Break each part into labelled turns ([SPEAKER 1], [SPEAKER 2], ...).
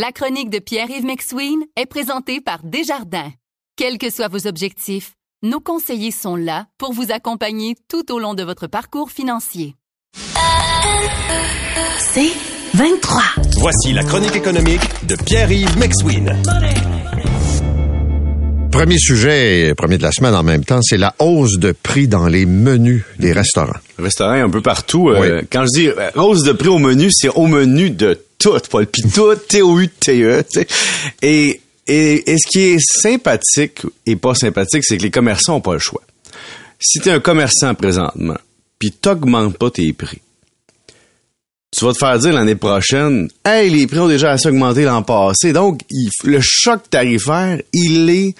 [SPEAKER 1] La chronique de Pierre-Yves McSween est présentée par Desjardins. Quels que soient vos objectifs, nos conseillers sont là pour vous accompagner tout au long de votre parcours financier.
[SPEAKER 2] C'est 23.
[SPEAKER 3] Voici la chronique économique de Pierre-Yves McSween.
[SPEAKER 4] Premier sujet, premier de la semaine en même temps, c'est la hausse de prix dans les menus des restaurants.
[SPEAKER 5] Restaurants un peu partout. Euh, quand je dis euh, hausse de prix au menu, c'est au menu de tout, Paul. Puis tout, T-O-U-T-E. Et, et, et ce qui est sympathique et pas sympathique, c'est que les commerçants ont pas le choix. Si tu es un commerçant présentement, puis t'augmentes pas tes prix, tu vas te faire dire l'année prochaine, hey, les prix ont déjà assez augmenté l'an passé. Donc, le choc tarifaire, il est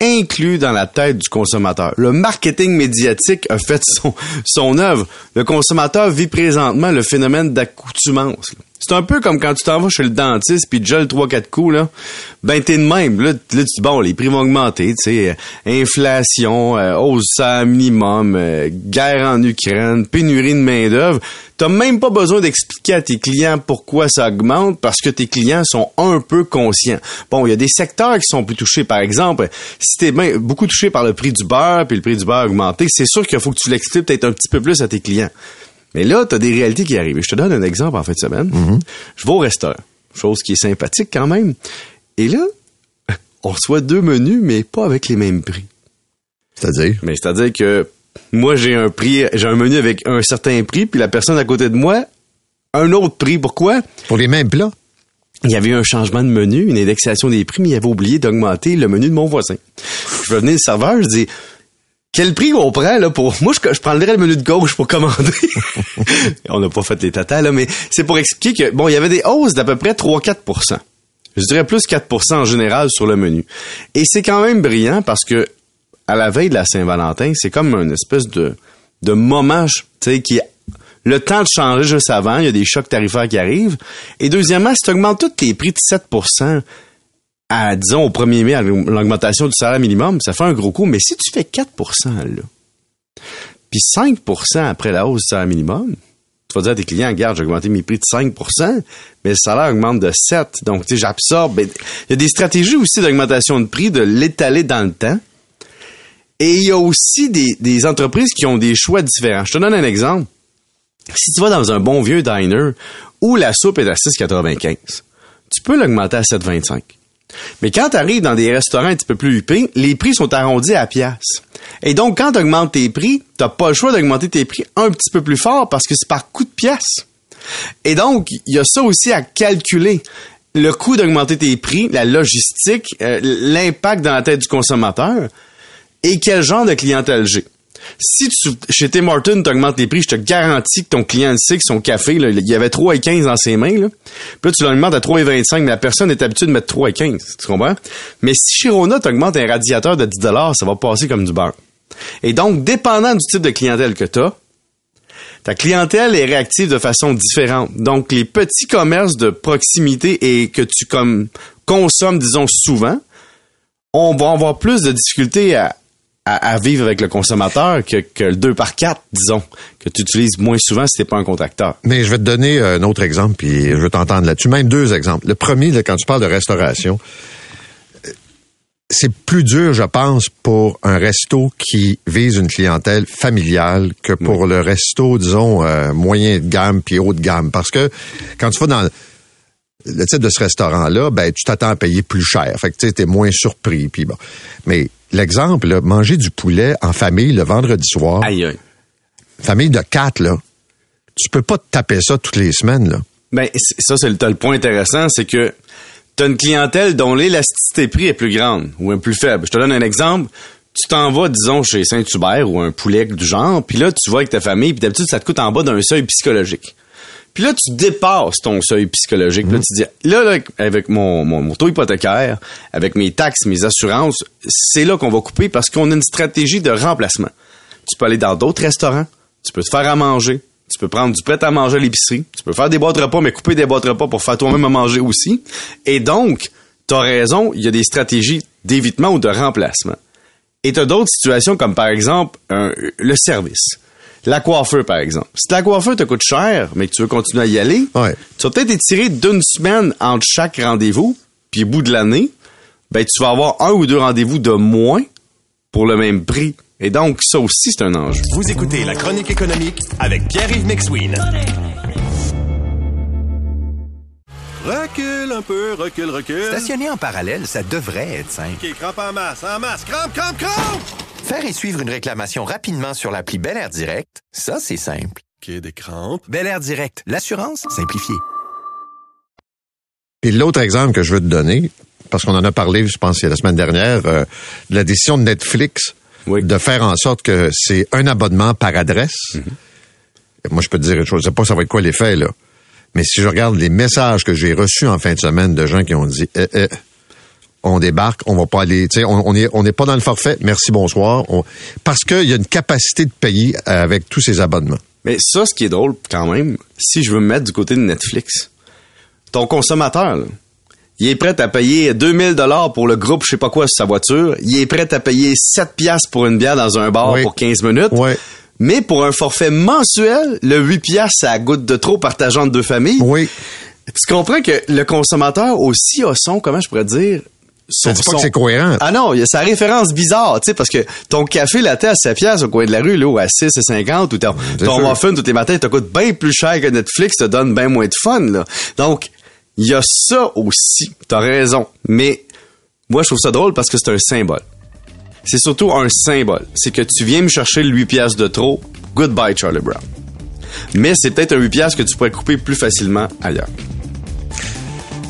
[SPEAKER 5] inclus dans la tête du consommateur. Le marketing médiatique a fait son, son œuvre. Le consommateur vit présentement le phénomène d'accoutumance. C'est un peu comme quand tu t'en vas chez le dentiste puis déjà le 3-4 coups, là. Ben, t'es de même. Là, là, tu dis, bon, les prix vont augmenter, tu sais. Euh, inflation, euh, hausse à minimum, euh, guerre en Ukraine, pénurie de main-d'œuvre. T'as même pas besoin d'expliquer à tes clients pourquoi ça augmente parce que tes clients sont un peu conscients. Bon, il y a des secteurs qui sont plus touchés. Par exemple, si t'es ben, beaucoup touché par le prix du beurre puis le prix du beurre augmenté, c'est sûr qu'il faut que tu l'expliques peut-être un petit peu plus à tes clients. Mais là, tu as des réalités qui arrivent. Je te donne un exemple en fin de semaine.
[SPEAKER 4] Mhm.
[SPEAKER 5] Je vais au restaurant, chose qui est sympathique quand même. Et là, on reçoit deux menus, mais pas avec les mêmes prix.
[SPEAKER 4] C'est-à-dire?
[SPEAKER 5] Mais c'est-à-dire que moi, j'ai un prix, j'ai un menu avec un certain prix, puis la personne à côté de moi, un autre prix. Pourquoi?
[SPEAKER 4] Pour les mêmes plats?
[SPEAKER 5] Il y avait eu un changement de menu, une indexation des prix, mais il avait oublié d'augmenter le menu de mon voisin. Je venais le serveur, je dis, quel prix on prend là pour moi je, je prendrais le menu de gauche pour commander. on n'a pas fait les tatas là mais c'est pour expliquer que bon, il y avait des hausses d'à peu près 3 4% Je dirais plus 4% en général sur le menu. Et c'est quand même brillant parce que à la veille de la Saint-Valentin, c'est comme une espèce de de moment, tu sais qui le temps de changer juste avant, il y a des chocs tarifaires qui arrivent. Et deuxièmement, si tu augmentes tous tes prix de 7 à, disons, au 1er mai, l'augmentation du salaire minimum, ça fait un gros coup. Mais si tu fais 4% là, puis 5% après la hausse du salaire minimum, tu vas dire à tes clients, regarde, j'ai augmenté mes prix de 5% mais le salaire augmente de 7 Donc, tu sais, j'absorbe. Ben, il y a des stratégies aussi d'augmentation de prix, de l'étaler dans le temps. Et il y a aussi des, des entreprises qui ont des choix différents. Je te donne un exemple. Si tu vas dans un bon vieux diner où la soupe est à 6,95, tu peux l'augmenter à 7,25. Mais quand tu arrives dans des restaurants un petit peu plus huppés, les prix sont arrondis à pièce. Et donc, quand tu augmentes tes prix, t'as pas le choix d'augmenter tes prix un petit peu plus fort parce que c'est par coût de pièce. Et donc, il y a ça aussi à calculer. Le coût d'augmenter tes prix, la logistique, euh, l'impact dans la tête du consommateur et quel genre de clientèle j'ai. Si tu, chez Tim tu augmentes les prix, je te garantis que ton client sait que son café, il y avait 3,15 dans ses mains. Là. Puis là, tu l'augmentes à 3,25, mais la personne est habituée de mettre 3,15. Tu comprends? Mais si chez Rona, tu augmentes un radiateur de 10 ça va passer comme du beurre. Et donc, dépendant du type de clientèle que tu as, ta clientèle est réactive de façon différente. Donc, les petits commerces de proximité et que tu consommes, disons, souvent, on va avoir plus de difficultés à, à, vivre avec le consommateur que, que le 2 par 4, disons, que tu utilises moins souvent si t'es pas un contracteur.
[SPEAKER 4] Mais je vais te donner un autre exemple, puis je veux t'entendre là-dessus. Même deux exemples. Le premier, là, quand tu parles de restauration, euh, c'est plus dur, je pense, pour un resto qui vise une clientèle familiale que pour le resto, disons, euh, moyen de gamme puis haut de gamme. Parce que quand tu vas dans le type de ce restaurant-là, ben tu t'attends à payer plus cher. Fait que tu es moins surpris. Puis bon. Mais l'exemple, manger du poulet en famille le vendredi soir.
[SPEAKER 5] Aïe,
[SPEAKER 4] Famille de quatre, là. Tu peux pas te taper ça toutes les semaines, là.
[SPEAKER 5] Ben, ça, c'est le, le point intéressant, c'est que tu as une clientèle dont l'élasticité prix est plus grande ou plus faible. Je te donne un exemple. Tu t'en vas, disons, chez Saint-Hubert ou un poulet du genre, puis là, tu vas avec ta famille, puis d'habitude, ça te coûte en bas d'un seuil psychologique. Puis là, tu dépasses ton seuil psychologique. Là, tu dis, là, avec mon, mon, taux hypothécaire, avec mes taxes, mes assurances, c'est là qu'on va couper parce qu'on a une stratégie de remplacement. Tu peux aller dans d'autres restaurants, tu peux te faire à manger, tu peux prendre du prêt à manger à l'épicerie, tu peux faire des boîtes de repas, mais couper des boîtes de repas pour faire toi-même à manger aussi. Et donc, t'as raison, il y a des stratégies d'évitement ou de remplacement. Et t'as d'autres situations comme par exemple le service La coiffeur, par exemple. Si la coiffeur te coûte cher, mais que tu veux continuer à y aller,
[SPEAKER 4] Ouais.
[SPEAKER 5] tu vas peut-être étirer d'une semaine entre chaque rendez-vous, puis au bout de l'année, ben tu vas avoir un ou deux rendez-vous de moins pour le même prix. Et donc, ça aussi, c'est un enjeu.
[SPEAKER 3] Vous écoutez La Chronique économique avec Pierre-Yves McSween. Recule un peu, recule, recule.
[SPEAKER 6] Stationner en parallèle, ça devrait être simple.
[SPEAKER 3] OK, crampe en masse, en masse, crampe, crampe, crampe!
[SPEAKER 6] Faire et suivre une réclamation rapidement sur l'appli Bel Air Direct, ça, c'est simple.
[SPEAKER 3] OK, des crampes.
[SPEAKER 6] Bel Air Direct, l'assurance simplifiée.
[SPEAKER 4] Puis l'autre exemple que je veux te donner, parce qu'on en a parlé, je pense, il y a la semaine dernière, euh, de la décision de Netflix
[SPEAKER 5] Oui.
[SPEAKER 4] de faire en sorte que c'est un abonnement par adresse. Et Moi, je peux te dire une chose, je sais pas ça va être quoi l'effet, là. Mais si je regarde les messages que j'ai reçus en fin de semaine de gens qui ont dit Eh, eh, on débarque, on va pas aller, tu sais, on on est on n'est pas dans le forfait, merci, bonsoir. On- parce qu'il y a une capacité de payer avec tous ces abonnements.
[SPEAKER 5] Mais ça, ce qui est drôle quand même, si je veux me mettre du côté de Netflix, ton consommateur, là, il est prêt à payer 2000 dollars pour le groupe, je sais pas quoi, sur sa voiture. Il est prêt à payer 7 piastres pour une bière dans un bar
[SPEAKER 4] Oui.
[SPEAKER 5] pour 15 minutes. Mais pour un forfait mensuel, le 8 piastres, ça goûte de trop partageant de deux familles.
[SPEAKER 4] Oui.
[SPEAKER 5] Tu comprends que le consommateur aussi a son, comment je pourrais dire, son,
[SPEAKER 4] Ça dit pas
[SPEAKER 5] son-
[SPEAKER 4] que c'est cohérent.
[SPEAKER 5] Ah non, il y a sa référence bizarre, tu sais, parce que ton café latte à 7 piastres au coin de la rue, là, ou à 6 et 50, ou ton, ton muffin tous les matins te coûte bien plus cher que Netflix, te donne bien moins de fun, là. Donc, il y a ça aussi. T'as raison. Mais, moi, je trouve ça drôle parce que c'est un symbole. C'est surtout un symbole. C'est que tu viens me chercher le 8 piastres de trop. Goodbye, Charlie Brown. Mais c'est peut-être un 8 piastres que tu pourrais couper plus facilement ailleurs.